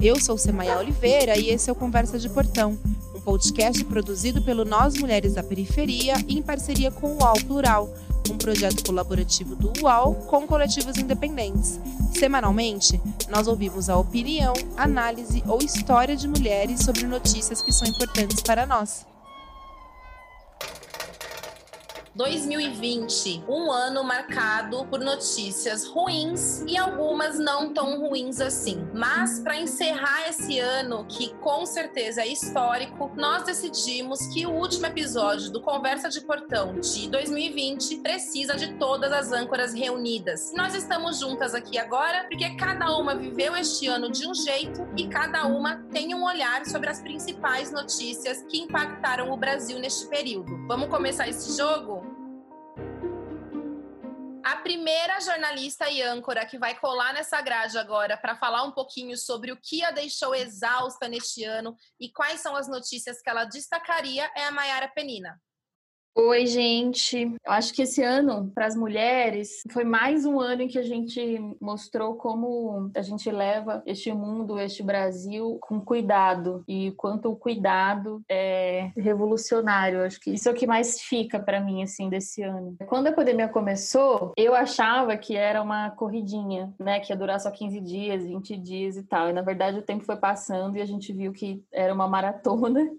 Eu sou Semaia Oliveira e esse é o Conversa de Portão, um podcast produzido pelo Nós Mulheres da Periferia em parceria com o UAU Plural, um projeto colaborativo do UAU com coletivos independentes. Semanalmente, nós ouvimos a opinião, análise ou história de mulheres sobre notícias que são importantes para nós. 2020, um ano marcado por notícias ruins e algumas não tão ruins assim. Mas para encerrar esse ano, que com certeza é histórico, nós decidimos que o último episódio do Conversa de Portão de 2020 precisa de todas as âncoras reunidas. Nós estamos juntas aqui agora porque cada uma viveu este ano de um jeito e cada uma tem um olhar sobre as principais notícias que impactaram o Brasil neste período. Vamos começar esse jogo? Primeira jornalista e âncora que vai colar nessa grade agora para falar um pouquinho sobre o que a deixou exausta neste ano e quais são as notícias que ela destacaria é a Mayara Penina. Oi, gente. Eu acho que esse ano, para as mulheres, foi mais um ano em que a gente mostrou como a gente leva este mundo, este Brasil, com cuidado. E quanto o cuidado é revolucionário. Eu acho que isso é o que mais fica para mim, assim, desse ano. Quando a pandemia começou, eu achava que era uma corridinha, né? Que ia durar só 15 dias, 20 dias e tal. E, na verdade, o tempo foi passando e a gente viu que era uma maratona.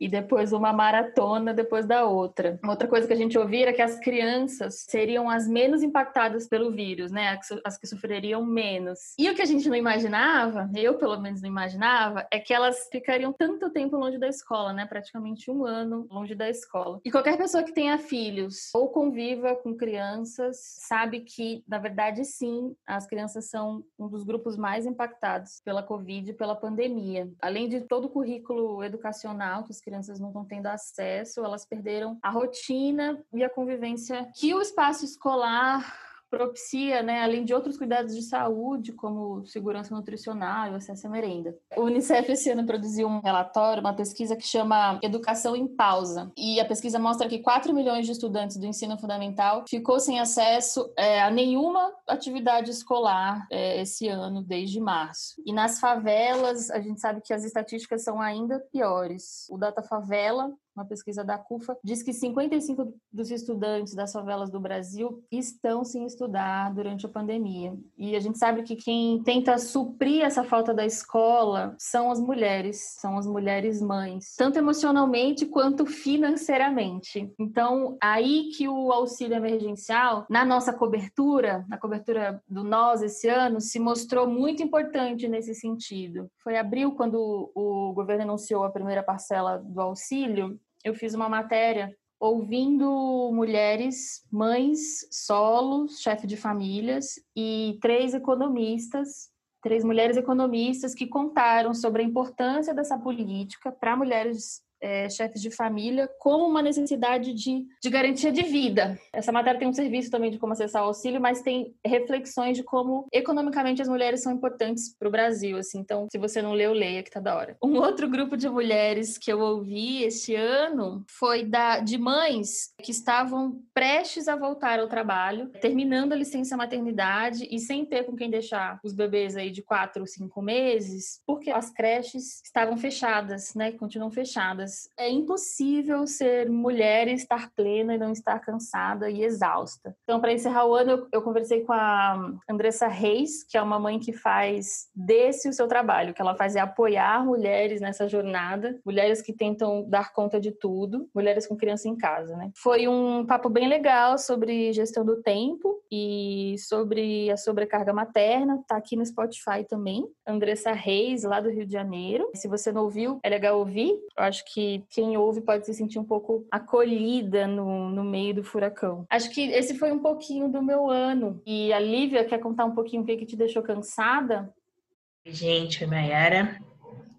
E depois uma maratona depois da outra. Uma outra coisa que a gente ouvia era que as crianças seriam as menos impactadas pelo vírus, né? As que sofreriam menos. E o que a gente não imaginava, eu pelo menos não imaginava, é que elas ficariam tanto tempo longe da escola, né? Praticamente um ano longe da escola. E qualquer pessoa que tenha filhos ou conviva com crianças sabe que, na verdade, sim, as crianças são um dos grupos mais impactados pela Covid e pela pandemia. Além de todo o currículo educacional que as crianças não estão tendo acesso, elas perderam a rotina e a convivência que o espaço escolar propicia, né, além de outros cuidados de saúde, como segurança nutricional e acesso à merenda. O Unicef esse ano produziu um relatório, uma pesquisa que chama Educação em Pausa. E a pesquisa mostra que 4 milhões de estudantes do ensino fundamental ficou sem acesso é, a nenhuma atividade escolar é, esse ano, desde março. E nas favelas, a gente sabe que as estatísticas são ainda piores. O Data Favela uma pesquisa da CUFA, diz que 55 dos estudantes das favelas do Brasil estão sem estudar durante a pandemia. E a gente sabe que quem tenta suprir essa falta da escola são as mulheres, são as mulheres mães, tanto emocionalmente quanto financeiramente. Então, aí que o auxílio emergencial, na nossa cobertura, na cobertura do Nós esse ano, se mostrou muito importante nesse sentido. Foi abril quando o governo anunciou a primeira parcela do auxílio eu fiz uma matéria ouvindo mulheres, mães, solos, chefe de famílias e três economistas, três mulheres economistas que contaram sobre a importância dessa política para mulheres é, chefes de família como uma necessidade de, de garantia de vida. Essa matéria tem um serviço também de como acessar o auxílio, mas tem reflexões de como economicamente as mulheres são importantes para o Brasil. Assim. Então, se você não leu, leia, que tá da hora. Um outro grupo de mulheres que eu ouvi este ano foi da, de mães que estavam prestes a voltar ao trabalho, terminando a licença maternidade e sem ter com quem deixar os bebês aí de quatro ou cinco meses, porque as creches estavam fechadas, né? Continuam fechadas é impossível ser mulher e estar plena e não estar cansada e exausta. Então, para encerrar o ano, eu, eu, conversei com a Andressa Reis, que é uma mãe que faz desse o seu trabalho. Que ela faz é apoiar mulheres nessa jornada, mulheres que tentam dar conta de tudo, mulheres com criança em casa, né? Foi um papo bem legal sobre gestão do tempo e sobre a sobrecarga materna. Tá aqui no Spotify também. Andressa Reis, lá do Rio de Janeiro. Se você não ouviu, é legal ouvir. Eu acho que que quem ouve pode se sentir um pouco acolhida no, no meio do furacão. Acho que esse foi um pouquinho do meu ano. E a Lívia quer contar um pouquinho o que, que te deixou cansada? Gente, oi Mayara.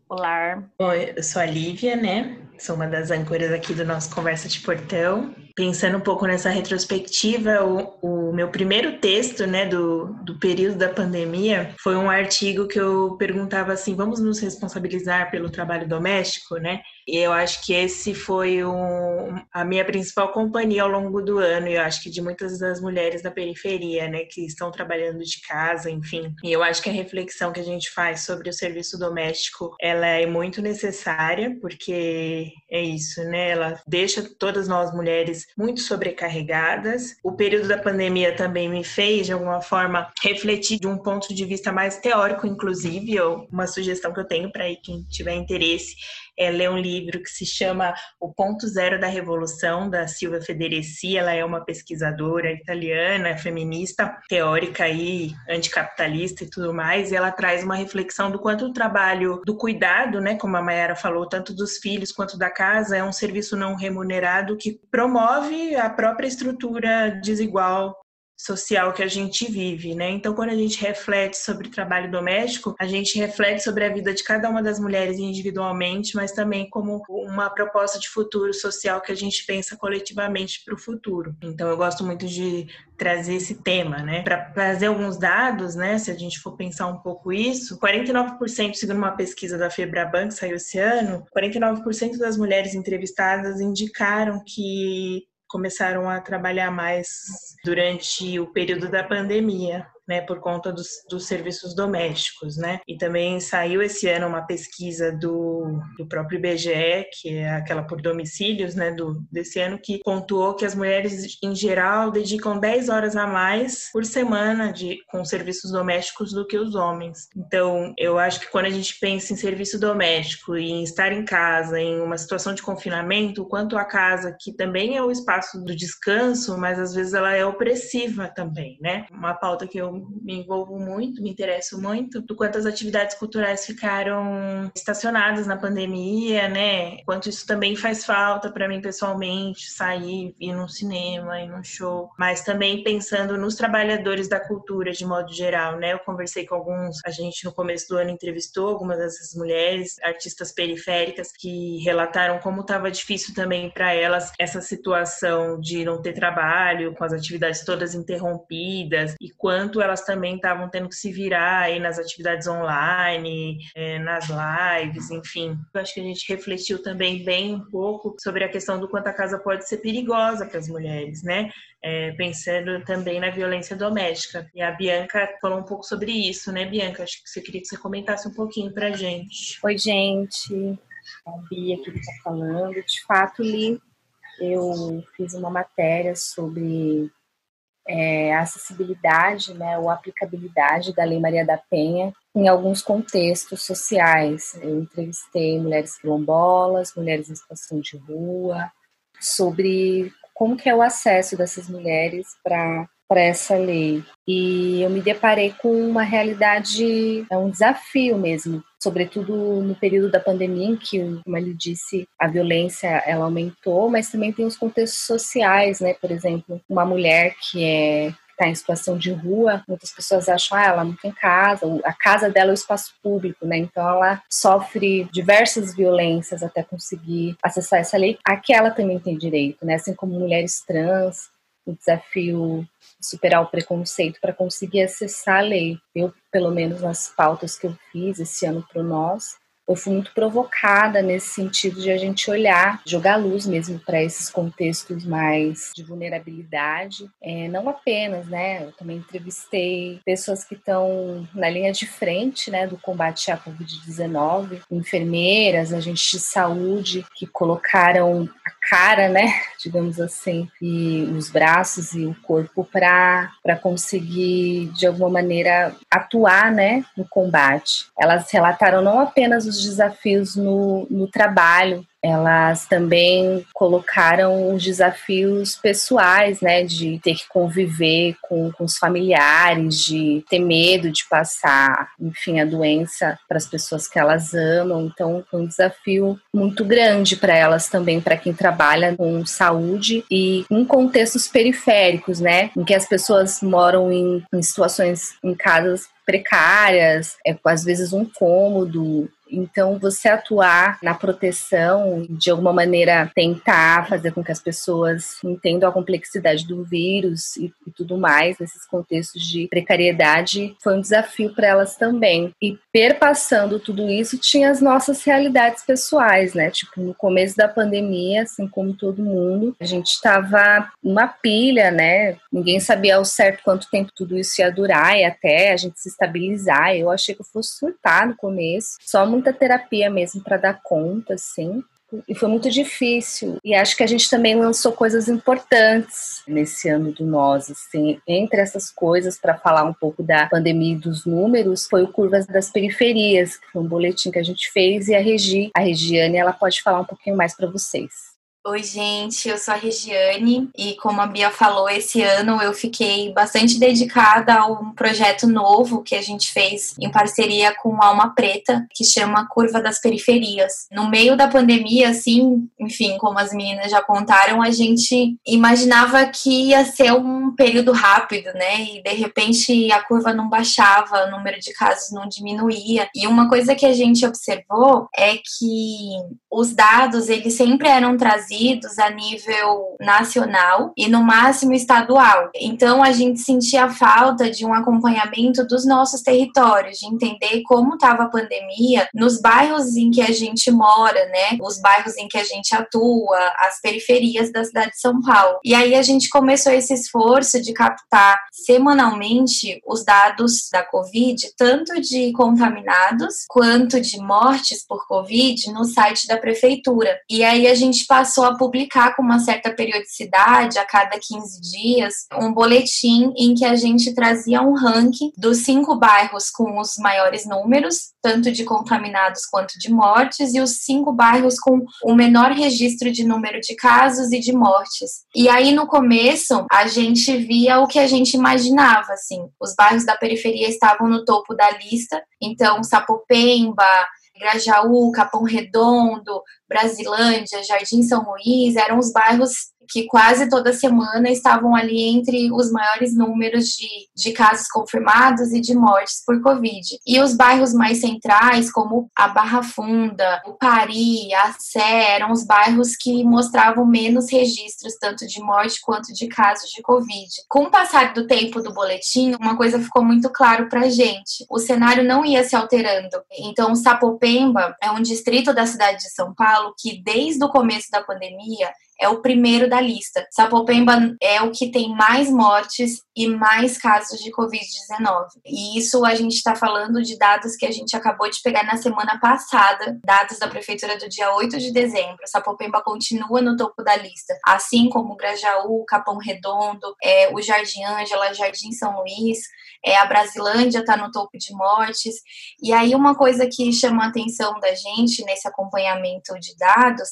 Olá. Bom, eu sou a Lívia, né? Sou uma das âncoras aqui do nosso Conversa de Portão. Pensando um pouco nessa retrospectiva, o, o meu primeiro texto, né, do, do período da pandemia, foi um artigo que eu perguntava assim: vamos nos responsabilizar pelo trabalho doméstico, né? E eu acho que esse foi um, a minha principal companhia ao longo do ano, e eu acho que de muitas das mulheres da periferia, né, que estão trabalhando de casa, enfim. E eu acho que a reflexão que a gente faz sobre o serviço doméstico, ela é muito necessária, porque é isso, né? Ela deixa todas nós mulheres muito sobrecarregadas. O período da pandemia também me fez, de alguma forma, refletir de um ponto de vista mais teórico, inclusive, uma sugestão que eu tenho para quem tiver interesse é, ler um livro que se chama O Ponto Zero da Revolução, da Silvia Federici. Ela é uma pesquisadora italiana, feminista, teórica e anticapitalista e tudo mais. E ela traz uma reflexão do quanto o trabalho do cuidado, né, como a Mayara falou, tanto dos filhos quanto da casa, é um serviço não remunerado que promove a própria estrutura desigual social que a gente vive, né? Então, quando a gente reflete sobre trabalho doméstico, a gente reflete sobre a vida de cada uma das mulheres individualmente, mas também como uma proposta de futuro social que a gente pensa coletivamente para o futuro. Então, eu gosto muito de trazer esse tema, né? Para trazer alguns dados, né? Se a gente for pensar um pouco isso, 49%, segundo uma pesquisa da Febraban que saiu esse ano, 49% das mulheres entrevistadas indicaram que começaram a trabalhar mais durante o período da pandemia né, por conta dos, dos, serviços domésticos, né? E também saiu esse ano uma pesquisa do, do próprio IBGE, que é aquela por domicílios, né, do, desse ano, que pontuou que as mulheres, em geral, dedicam 10 horas a mais por semana de, com serviços domésticos do que os homens. Então, eu acho que quando a gente pensa em serviço doméstico e em estar em casa, em uma situação de confinamento, quanto a casa, que também é o espaço do descanso, mas às vezes ela é opressiva também, né? Uma pauta que eu me envolvo muito, me interesso muito, do quanto as atividades culturais ficaram estacionadas na pandemia, né? Quanto isso também faz falta para mim pessoalmente, sair, ir num cinema, ir num show, mas também pensando nos trabalhadores da cultura de modo geral, né? Eu conversei com alguns, a gente no começo do ano entrevistou algumas dessas mulheres, artistas periféricas, que relataram como estava difícil também para elas essa situação de não ter trabalho, com as atividades todas interrompidas e quanto elas também estavam tendo que se virar aí nas atividades online, é, nas lives, enfim. Eu acho que a gente refletiu também bem um pouco sobre a questão do quanto a casa pode ser perigosa para as mulheres, né? É, pensando também na violência doméstica. E a Bianca falou um pouco sobre isso, né, Bianca? Acho que você queria que você comentasse um pouquinho para a gente. Oi, gente. A Bia que está falando. De fato, li, eu fiz uma matéria sobre é, a acessibilidade né, ou aplicabilidade da Lei Maria da Penha em alguns contextos sociais. Eu entrevistei mulheres quilombolas, mulheres em situação de rua, sobre como que é o acesso dessas mulheres para para essa lei. E eu me deparei com uma realidade, é um desafio mesmo, sobretudo no período da pandemia, em que, como ele disse, a violência ela aumentou, mas também tem os contextos sociais, né? Por exemplo, uma mulher que é está em situação de rua, muitas pessoas acham, ah, ela não tem casa, a casa dela é o espaço público, né? Então ela sofre diversas violências até conseguir acessar essa lei. Aqui ela também tem direito, né? Assim como mulheres trans, o desafio de superar o preconceito para conseguir acessar a lei. Eu, pelo menos nas pautas que eu fiz esse ano para o Nós, eu fui muito provocada nesse sentido de a gente olhar, jogar luz mesmo para esses contextos mais de vulnerabilidade, é, não apenas, né? Eu também entrevistei pessoas que estão na linha de frente, né, do combate à Covid-19, enfermeiras, agentes de saúde que colocaram a cara, né, digamos assim, e os braços e o corpo para conseguir de alguma maneira atuar, né, no combate. Elas relataram não apenas os desafios no, no trabalho, elas também colocaram os desafios pessoais, né, de ter que conviver com, com os familiares, de ter medo de passar, enfim, a doença para as pessoas que elas amam. Então, foi um desafio muito grande para elas também, para quem trabalha com saúde e em contextos periféricos, né, em que as pessoas moram em, em situações em casas precárias, é às vezes um cômodo Então, você atuar na proteção, de alguma maneira tentar fazer com que as pessoas entendam a complexidade do vírus e, e tudo mais, nesses contextos de precariedade, foi um desafio para elas também. E perpassando tudo isso, tinha as nossas realidades pessoais, né? Tipo, no começo da pandemia, assim como todo mundo, a gente estava numa pilha, né? Ninguém sabia ao certo quanto tempo tudo isso ia durar e até a gente se estabilizar. Eu achei que eu fosse surtar no começo, só muita terapia mesmo para dar conta, assim e foi muito difícil. E acho que a gente também lançou coisas importantes nesse ano do Nós, assim, entre essas coisas para falar um pouco da pandemia e dos números, foi o Curvas das Periferias, que foi um boletim que a gente fez e a Regi, a Regiane, ela pode falar um pouquinho mais para vocês. Oi, gente, eu sou a Regiane e, como a Bia falou, esse ano eu fiquei bastante dedicada a um projeto novo que a gente fez em parceria com Alma Preta, que chama Curva das Periferias. No meio da pandemia, assim, enfim, como as meninas já contaram, a gente imaginava que ia ser um período rápido, né? E de repente a curva não baixava, o número de casos não diminuía. E uma coisa que a gente observou é que os dados, eles sempre eram trazidos a nível nacional e no máximo estadual. Então a gente sentia falta de um acompanhamento dos nossos territórios, de entender como estava a pandemia nos bairros em que a gente mora, né? Os bairros em que a gente atua, as periferias da cidade de São Paulo. E aí a gente começou esse esforço de captar semanalmente os dados da Covid, tanto de contaminados quanto de mortes por Covid no site da prefeitura. E aí a gente passou começou a publicar com uma certa periodicidade, a cada 15 dias, um boletim em que a gente trazia um ranking dos cinco bairros com os maiores números, tanto de contaminados quanto de mortes, e os cinco bairros com o menor registro de número de casos e de mortes. E aí, no começo, a gente via o que a gente imaginava, assim, os bairros da periferia estavam no topo da lista, então Sapopemba, Grajaú, Capão Redondo, Brasilândia, Jardim São Luís, eram os bairros que quase toda semana estavam ali entre os maiores números de, de casos confirmados e de mortes por Covid. E os bairros mais centrais, como a Barra Funda, o Pari, a Sé, eram os bairros que mostravam menos registros, tanto de morte quanto de casos de Covid. Com o passar do tempo do boletim, uma coisa ficou muito claro pra gente: o cenário não ia se alterando. Então, Sapopemba é um distrito da cidade de São Paulo que, desde o começo da pandemia, é o primeiro da lista. Sapopemba é o que tem mais mortes e mais casos de Covid-19. E isso a gente está falando de dados que a gente acabou de pegar na semana passada, dados da prefeitura do dia 8 de dezembro. Sapopemba continua no topo da lista, assim como Grajaú, Capão Redondo, é, o Jardim Ângela, Jardim São Luís, é, a Brasilândia está no topo de mortes. E aí, uma coisa que chama a atenção da gente nesse acompanhamento de dados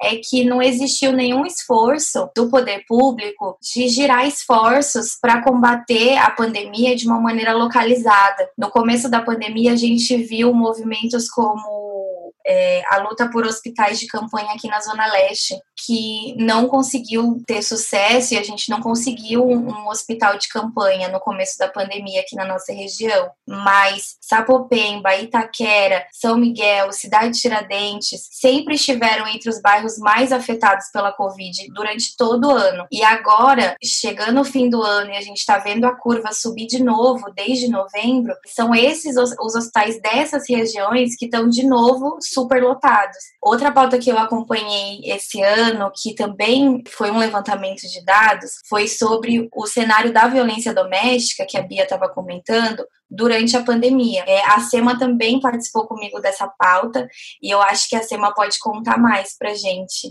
é que não existiu nenhum esforço do poder público de girar esforços para combater a pandemia de uma maneira localizada. No começo da pandemia, a gente viu movimentos como é, a luta por hospitais de campanha aqui na Zona Leste, que não conseguiu ter sucesso e a gente não conseguiu um hospital de campanha no começo da pandemia aqui na nossa região. Mas Sapopemba, Itaquera, São Miguel, Cidade Tiradentes sempre estiveram entre os bairros mais afetados pela Covid durante todo o ano. E agora, chegando o fim do ano e a gente está vendo a curva subir de novo desde novembro, são esses os, os hospitais dessas regiões que estão de novo superlotados. Outra pauta que eu acompanhei esse ano, que também foi um levantamento de dados, foi sobre o cenário da violência doméstica, que a Bia estava comentando, durante a pandemia. É, a SEMA também participou comigo dessa pauta e eu acho que a SEMA pode contar mais para gente.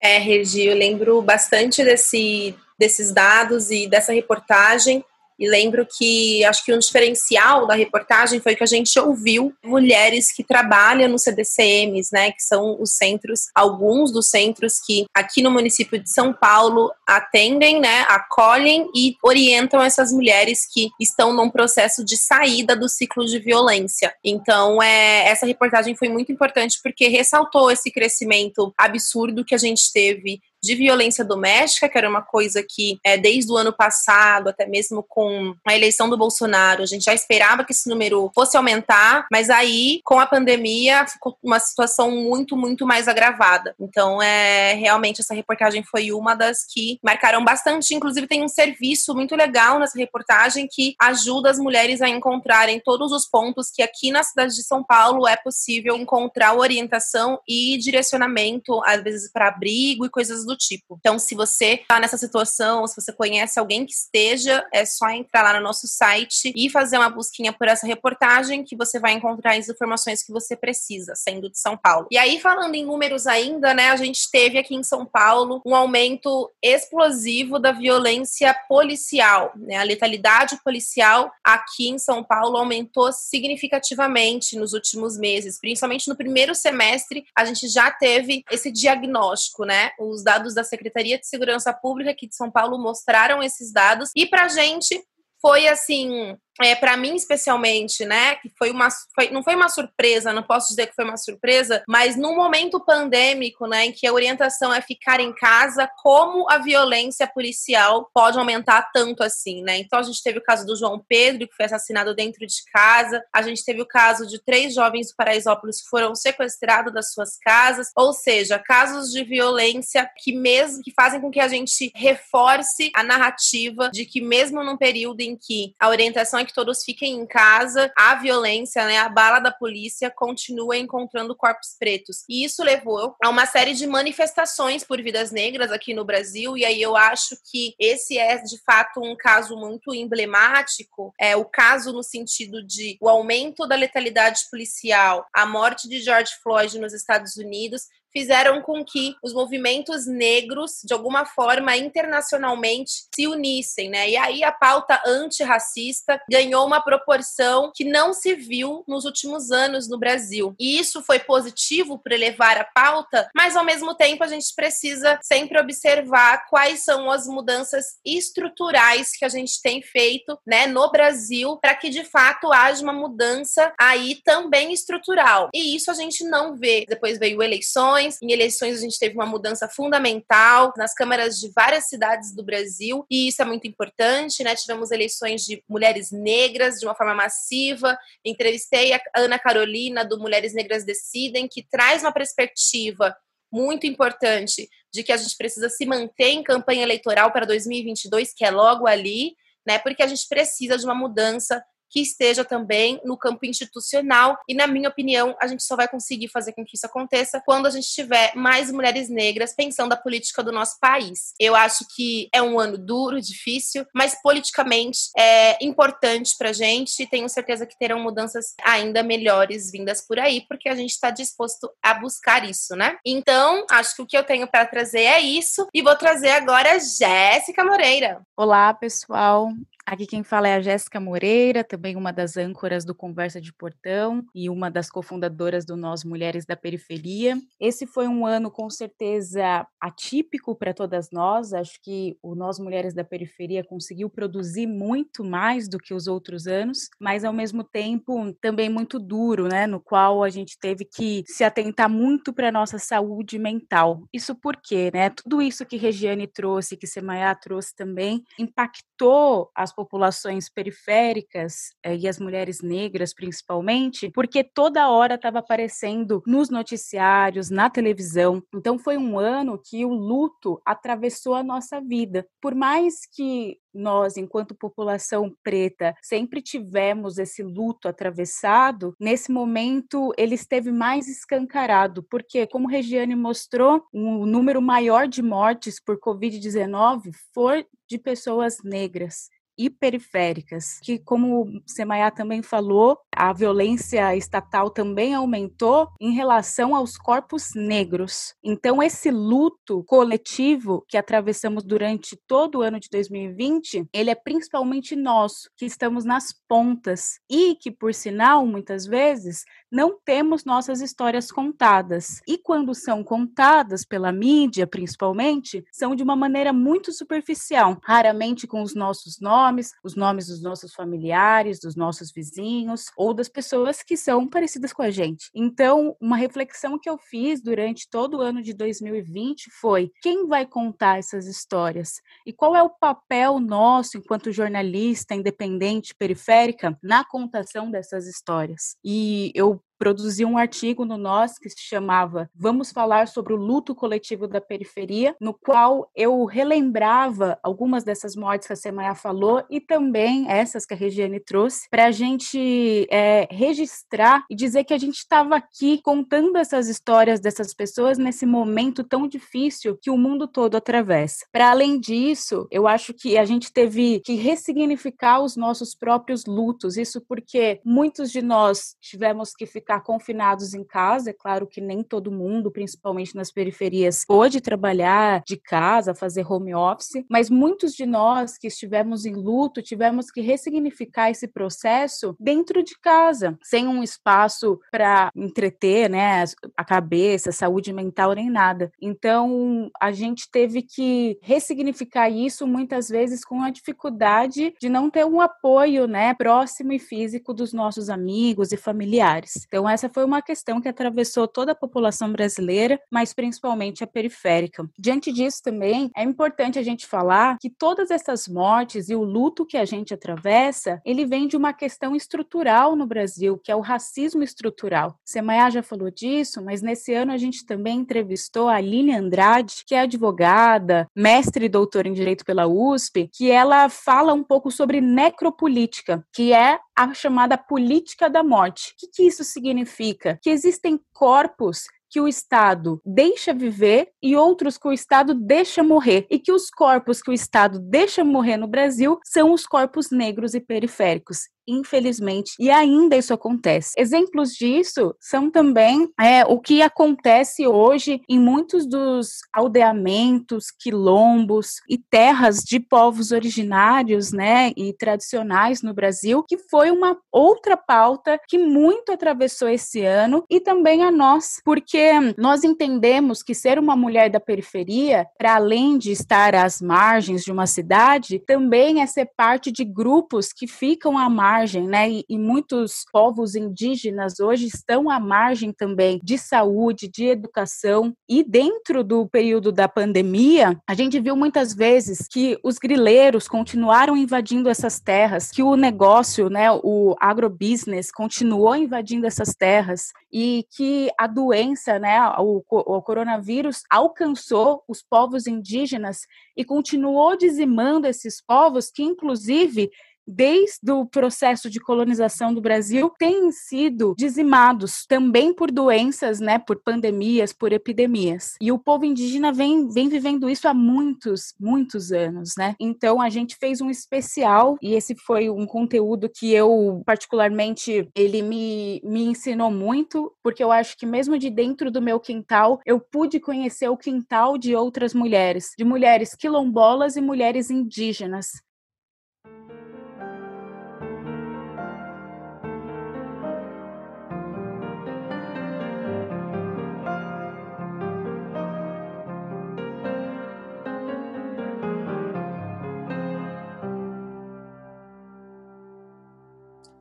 É, Regi, eu lembro bastante desse, desses dados e dessa reportagem. E lembro que acho que um diferencial da reportagem foi que a gente ouviu mulheres que trabalham nos CDCMs, né, que são os centros, alguns dos centros que aqui no município de São Paulo atendem, né, acolhem e orientam essas mulheres que estão num processo de saída do ciclo de violência. Então, é, essa reportagem foi muito importante porque ressaltou esse crescimento absurdo que a gente teve de violência doméstica, que era uma coisa que é, desde o ano passado, até mesmo com a eleição do Bolsonaro, a gente já esperava que esse número fosse aumentar, mas aí, com a pandemia, ficou uma situação muito, muito mais agravada. Então, é realmente essa reportagem foi uma das que marcaram bastante. Inclusive, tem um serviço muito legal nessa reportagem que ajuda as mulheres a encontrarem todos os pontos que aqui na cidade de São Paulo é possível encontrar orientação e direcionamento, às vezes para abrigo e coisas do tipo. Então, se você está nessa situação, se você conhece alguém que esteja, é só entrar lá no nosso site e fazer uma busquinha por essa reportagem que você vai encontrar as informações que você precisa, sendo de São Paulo. E aí, falando em números ainda, né, a gente teve aqui em São Paulo um aumento explosivo da violência policial, né? A letalidade policial aqui em São Paulo aumentou significativamente nos últimos meses, principalmente no primeiro semestre, a gente já teve esse diagnóstico, né? Os dados da Secretaria de Segurança Pública aqui de São Paulo mostraram esses dados. E pra gente foi assim é, para mim especialmente, né, que foi uma, foi, não foi uma surpresa, não posso dizer que foi uma surpresa, mas no momento pandêmico, né, em que a orientação é ficar em casa, como a violência policial pode aumentar tanto assim, né? Então a gente teve o caso do João Pedro, que foi assassinado dentro de casa, a gente teve o caso de três jovens do Paraisópolis que foram sequestrados das suas casas, ou seja, casos de violência que mesmo que fazem com que a gente reforce a narrativa de que mesmo num período em que a orientação que todos fiquem em casa, a violência, né, a bala da polícia continua encontrando corpos pretos. E isso levou a uma série de manifestações por vidas negras aqui no Brasil, e aí eu acho que esse é de fato um caso muito emblemático, é o caso no sentido de o aumento da letalidade policial, a morte de George Floyd nos Estados Unidos fizeram com que os movimentos negros, de alguma forma, internacionalmente, se unissem, né? E aí a pauta antirracista ganhou uma proporção que não se viu nos últimos anos no Brasil. E isso foi positivo para elevar a pauta, mas ao mesmo tempo a gente precisa sempre observar quais são as mudanças estruturais que a gente tem feito, né, no Brasil, para que de fato haja uma mudança aí também estrutural. E isso a gente não vê. Depois veio eleições eleições. Em eleições, a gente teve uma mudança fundamental nas câmaras de várias cidades do Brasil, e isso é muito importante, né? Tivemos eleições de mulheres negras de uma forma massiva. Entrevistei a Ana Carolina, do Mulheres Negras Decidem, que traz uma perspectiva muito importante de que a gente precisa se manter em campanha eleitoral para 2022, que é logo ali, né? Porque a gente precisa de uma mudança que esteja também no campo institucional. E, na minha opinião, a gente só vai conseguir fazer com que isso aconteça quando a gente tiver mais mulheres negras pensando a política do nosso país. Eu acho que é um ano duro, difícil, mas politicamente é importante pra gente e tenho certeza que terão mudanças ainda melhores vindas por aí, porque a gente está disposto a buscar isso, né? Então, acho que o que eu tenho para trazer é isso e vou trazer agora Jéssica Moreira. Olá, pessoal. Aqui quem fala é a Jéssica Moreira, também uma das âncoras do Conversa de Portão e uma das cofundadoras do Nós Mulheres da Periferia. Esse foi um ano com certeza atípico para todas nós. Acho que o Nós Mulheres da Periferia conseguiu produzir muito mais do que os outros anos, mas ao mesmo tempo também muito duro, né, no qual a gente teve que se atentar muito para nossa saúde mental. Isso porque, né, tudo isso que Regiane trouxe, que Semaiá trouxe também, impactou as populações periféricas eh, e as mulheres negras principalmente, porque toda hora estava aparecendo nos noticiários, na televisão. Então foi um ano que o luto atravessou a nossa vida. Por mais que nós, enquanto população preta, sempre tivemos esse luto atravessado, nesse momento ele esteve mais escancarado, porque, como Regiane mostrou, um número maior de mortes por Covid-19 foi de pessoas negras e periféricas, que como Semaiá também falou, a violência estatal também aumentou em relação aos corpos negros. Então esse luto coletivo que atravessamos durante todo o ano de 2020, ele é principalmente nosso, que estamos nas pontas e que por sinal muitas vezes não temos nossas histórias contadas. E quando são contadas pela mídia, principalmente, são de uma maneira muito superficial, raramente com os nossos nomes os nomes dos nossos familiares, dos nossos vizinhos ou das pessoas que são parecidas com a gente. Então, uma reflexão que eu fiz durante todo o ano de 2020 foi: quem vai contar essas histórias? E qual é o papel nosso enquanto jornalista independente periférica na contação dessas histórias? E eu produzi um artigo no Nós que se chamava Vamos falar sobre o luto coletivo da periferia, no qual eu relembrava algumas dessas mortes que a Semana falou e também essas que a Regiane trouxe, para a gente é, registrar e dizer que a gente estava aqui contando essas histórias dessas pessoas nesse momento tão difícil que o mundo todo atravessa. Para além disso, eu acho que a gente teve que ressignificar os nossos próprios lutos, isso porque muitos de nós tivemos que ficar ficar confinados em casa. É claro que nem todo mundo, principalmente nas periferias, pôde trabalhar de casa, fazer home office, mas muitos de nós que estivemos em luto tivemos que ressignificar esse processo dentro de casa, sem um espaço para entreter, né, a cabeça, a saúde mental nem nada. Então, a gente teve que ressignificar isso muitas vezes com a dificuldade de não ter um apoio, né, próximo e físico dos nossos amigos e familiares. Então, essa foi uma questão que atravessou toda a população brasileira, mas principalmente a periférica. Diante disso, também é importante a gente falar que todas essas mortes e o luto que a gente atravessa, ele vem de uma questão estrutural no Brasil, que é o racismo estrutural. Semaia já falou disso, mas nesse ano a gente também entrevistou a Aline Andrade, que é advogada, mestre e doutora em Direito pela USP, que ela fala um pouco sobre necropolítica, que é a chamada política da morte. O que, que isso significa? Que existem corpos que o Estado deixa viver e outros que o Estado deixa morrer. E que os corpos que o Estado deixa morrer no Brasil são os corpos negros e periféricos infelizmente, e ainda isso acontece. Exemplos disso são também é, o que acontece hoje em muitos dos aldeamentos, quilombos e terras de povos originários, né, e tradicionais no Brasil, que foi uma outra pauta que muito atravessou esse ano e também a nós, porque nós entendemos que ser uma mulher da periferia, para além de estar às margens de uma cidade, também é ser parte de grupos que ficam à margem margem, né? E, e muitos povos indígenas hoje estão à margem também de saúde, de educação. E dentro do período da pandemia, a gente viu muitas vezes que os grileiros continuaram invadindo essas terras, que o negócio, né, o agrobusiness continuou invadindo essas terras e que a doença, né, o, o coronavírus alcançou os povos indígenas e continuou dizimando esses povos que inclusive desde o processo de colonização do Brasil, têm sido dizimados também por doenças, né, por pandemias, por epidemias. E o povo indígena vem, vem vivendo isso há muitos, muitos anos, né? Então a gente fez um especial e esse foi um conteúdo que eu particularmente ele me, me ensinou muito, porque eu acho que mesmo de dentro do meu quintal, eu pude conhecer o quintal de outras mulheres, de mulheres quilombolas e mulheres indígenas.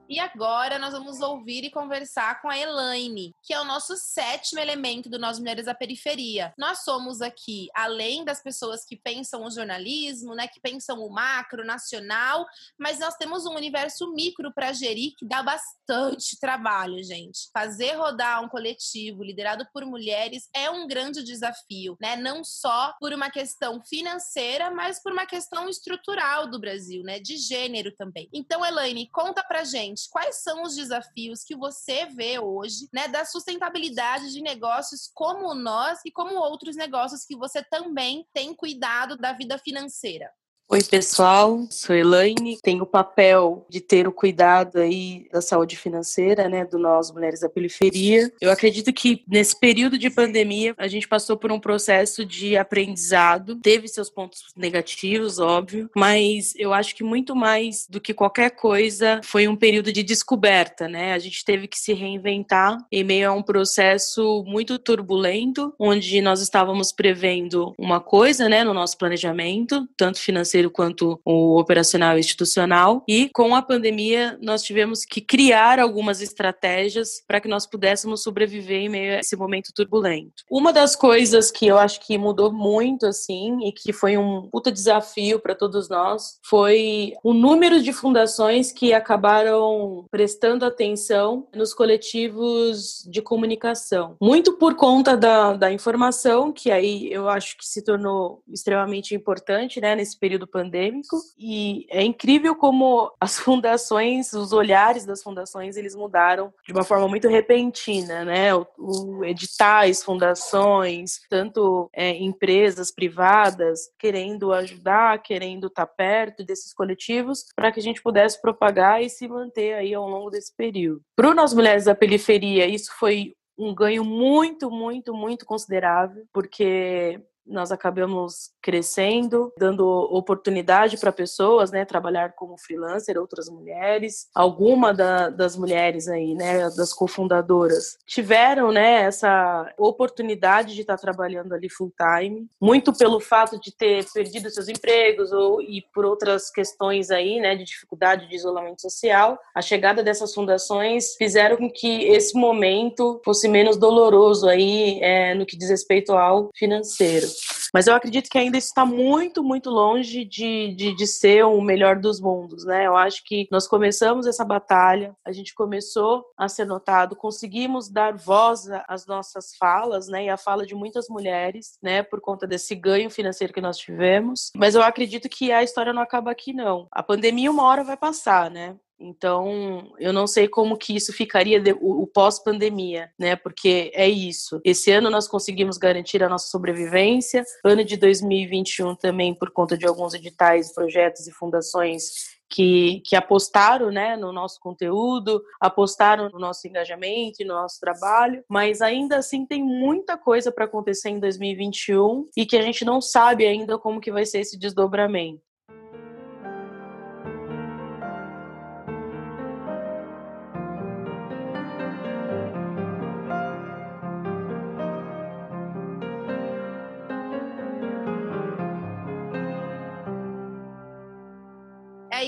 E agora nós vamos ouvir e conversar com a Elaine, que é o nosso sétimo elemento do Nós Mulheres da Periferia. Nós somos aqui, além das pessoas que pensam o jornalismo, né, que pensam o macro, nacional, mas nós temos um universo micro para gerir que dá bastante trabalho, gente. Fazer rodar um coletivo liderado por mulheres é um grande desafio, né? Não só por uma questão financeira, mas por uma questão estrutural do Brasil, né, de gênero também. Então, Elaine, conta pra gente quais são os desafios que você vê hoje, né, da sustentabilidade de negócios como nós e como outros negócios que você também tem cuidado da vida financeira. Oi, pessoal. Sou Elaine. Tenho o papel de ter o cuidado aí da saúde financeira, né, do nós mulheres da periferia. Eu acredito que nesse período de pandemia a gente passou por um processo de aprendizado. Teve seus pontos negativos, óbvio, mas eu acho que muito mais do que qualquer coisa foi um período de descoberta, né? A gente teve que se reinventar em meio a um processo muito turbulento, onde nós estávamos prevendo uma coisa, né, no nosso planejamento, tanto financeiro financeiro quanto o operacional e institucional. E com a pandemia, nós tivemos que criar algumas estratégias para que nós pudéssemos sobreviver em meio a esse momento turbulento. Uma das coisas que eu acho que mudou muito, assim, e que foi um puta desafio para todos nós, foi o número de fundações que acabaram prestando atenção nos coletivos de comunicação. Muito por conta da, da informação, que aí eu acho que se tornou extremamente importante, né, nesse período pandêmico. E é incrível como as fundações, os olhares das fundações, eles mudaram de uma forma muito repentina, né? O, o editais, fundações, tanto é, empresas privadas querendo ajudar, querendo estar perto desses coletivos, para que a gente pudesse propagar e se manter aí ao longo desse período. Para nós mulheres da periferia, isso foi um ganho muito, muito, muito considerável, porque nós acabamos crescendo, dando oportunidade para pessoas, né, trabalhar como freelancer, outras mulheres. Alguma da, das mulheres aí, né, das cofundadoras, tiveram, né, essa oportunidade de estar trabalhando ali full time, muito pelo fato de ter perdido seus empregos ou e por outras questões aí, né, de dificuldade de isolamento social. A chegada dessas fundações fizeram com que esse momento fosse menos doloroso aí é, no que diz respeito ao financeiro. Mas eu acredito que ainda está muito, muito longe de, de, de, ser o melhor dos mundos, né? Eu acho que nós começamos essa batalha, a gente começou a ser notado, conseguimos dar voz às nossas falas, né? E a fala de muitas mulheres, né? Por conta desse ganho financeiro que nós tivemos. Mas eu acredito que a história não acaba aqui, não. A pandemia uma hora vai passar, né? Então, eu não sei como que isso ficaria de, o, o pós-pandemia, né? Porque é isso. Esse ano nós conseguimos garantir a nossa sobrevivência. Ano de 2021 também, por conta de alguns editais, projetos e fundações que, que, apostaram né, no nosso conteúdo, apostaram no nosso engajamento e no nosso trabalho, mas ainda assim tem muita coisa para acontecer em 2021 e que a gente não sabe ainda como que vai ser esse desdobramento.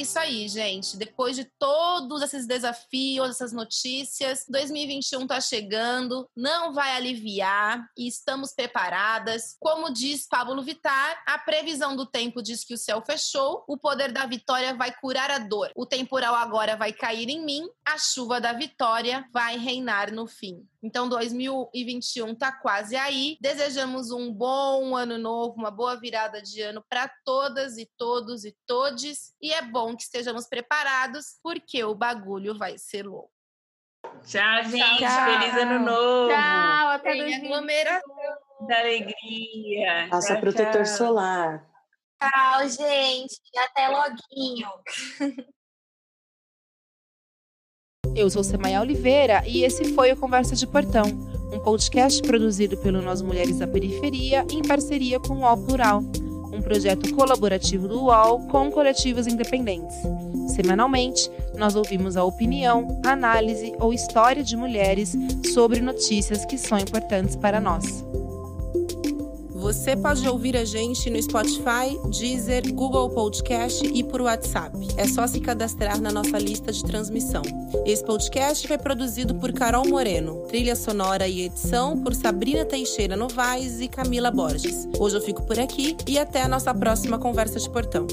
Isso aí, gente. Depois de todos esses desafios, essas notícias, 2021 está chegando, não vai aliviar e estamos preparadas. Como diz Pablo Vittar, a previsão do tempo diz que o céu fechou, o poder da vitória vai curar a dor. O temporal agora vai cair em mim, a chuva da vitória vai reinar no fim. Então, 2021 está quase aí. Desejamos um bom ano novo, uma boa virada de ano para todas e todos e todes. E é bom que estejamos preparados, porque o bagulho vai ser louco. Tchau, gente. Tchau. Feliz ano novo. Tchau, até Feliz aglomeração. Da alegria. Passa protetor tchau. solar. Tchau, gente. Até loguinho. Eu sou Semaia Oliveira e esse foi o Conversa de Portão, um podcast produzido pelo Nós Mulheres da Periferia em parceria com o UOL Plural, um projeto colaborativo do UOL com coletivos independentes. Semanalmente, nós ouvimos a opinião, análise ou história de mulheres sobre notícias que são importantes para nós. Você pode ouvir a gente no Spotify, Deezer, Google Podcast e por WhatsApp. É só se cadastrar na nossa lista de transmissão. Esse podcast foi produzido por Carol Moreno, trilha sonora e edição por Sabrina Teixeira Novaes e Camila Borges. Hoje eu fico por aqui e até a nossa próxima conversa de portão.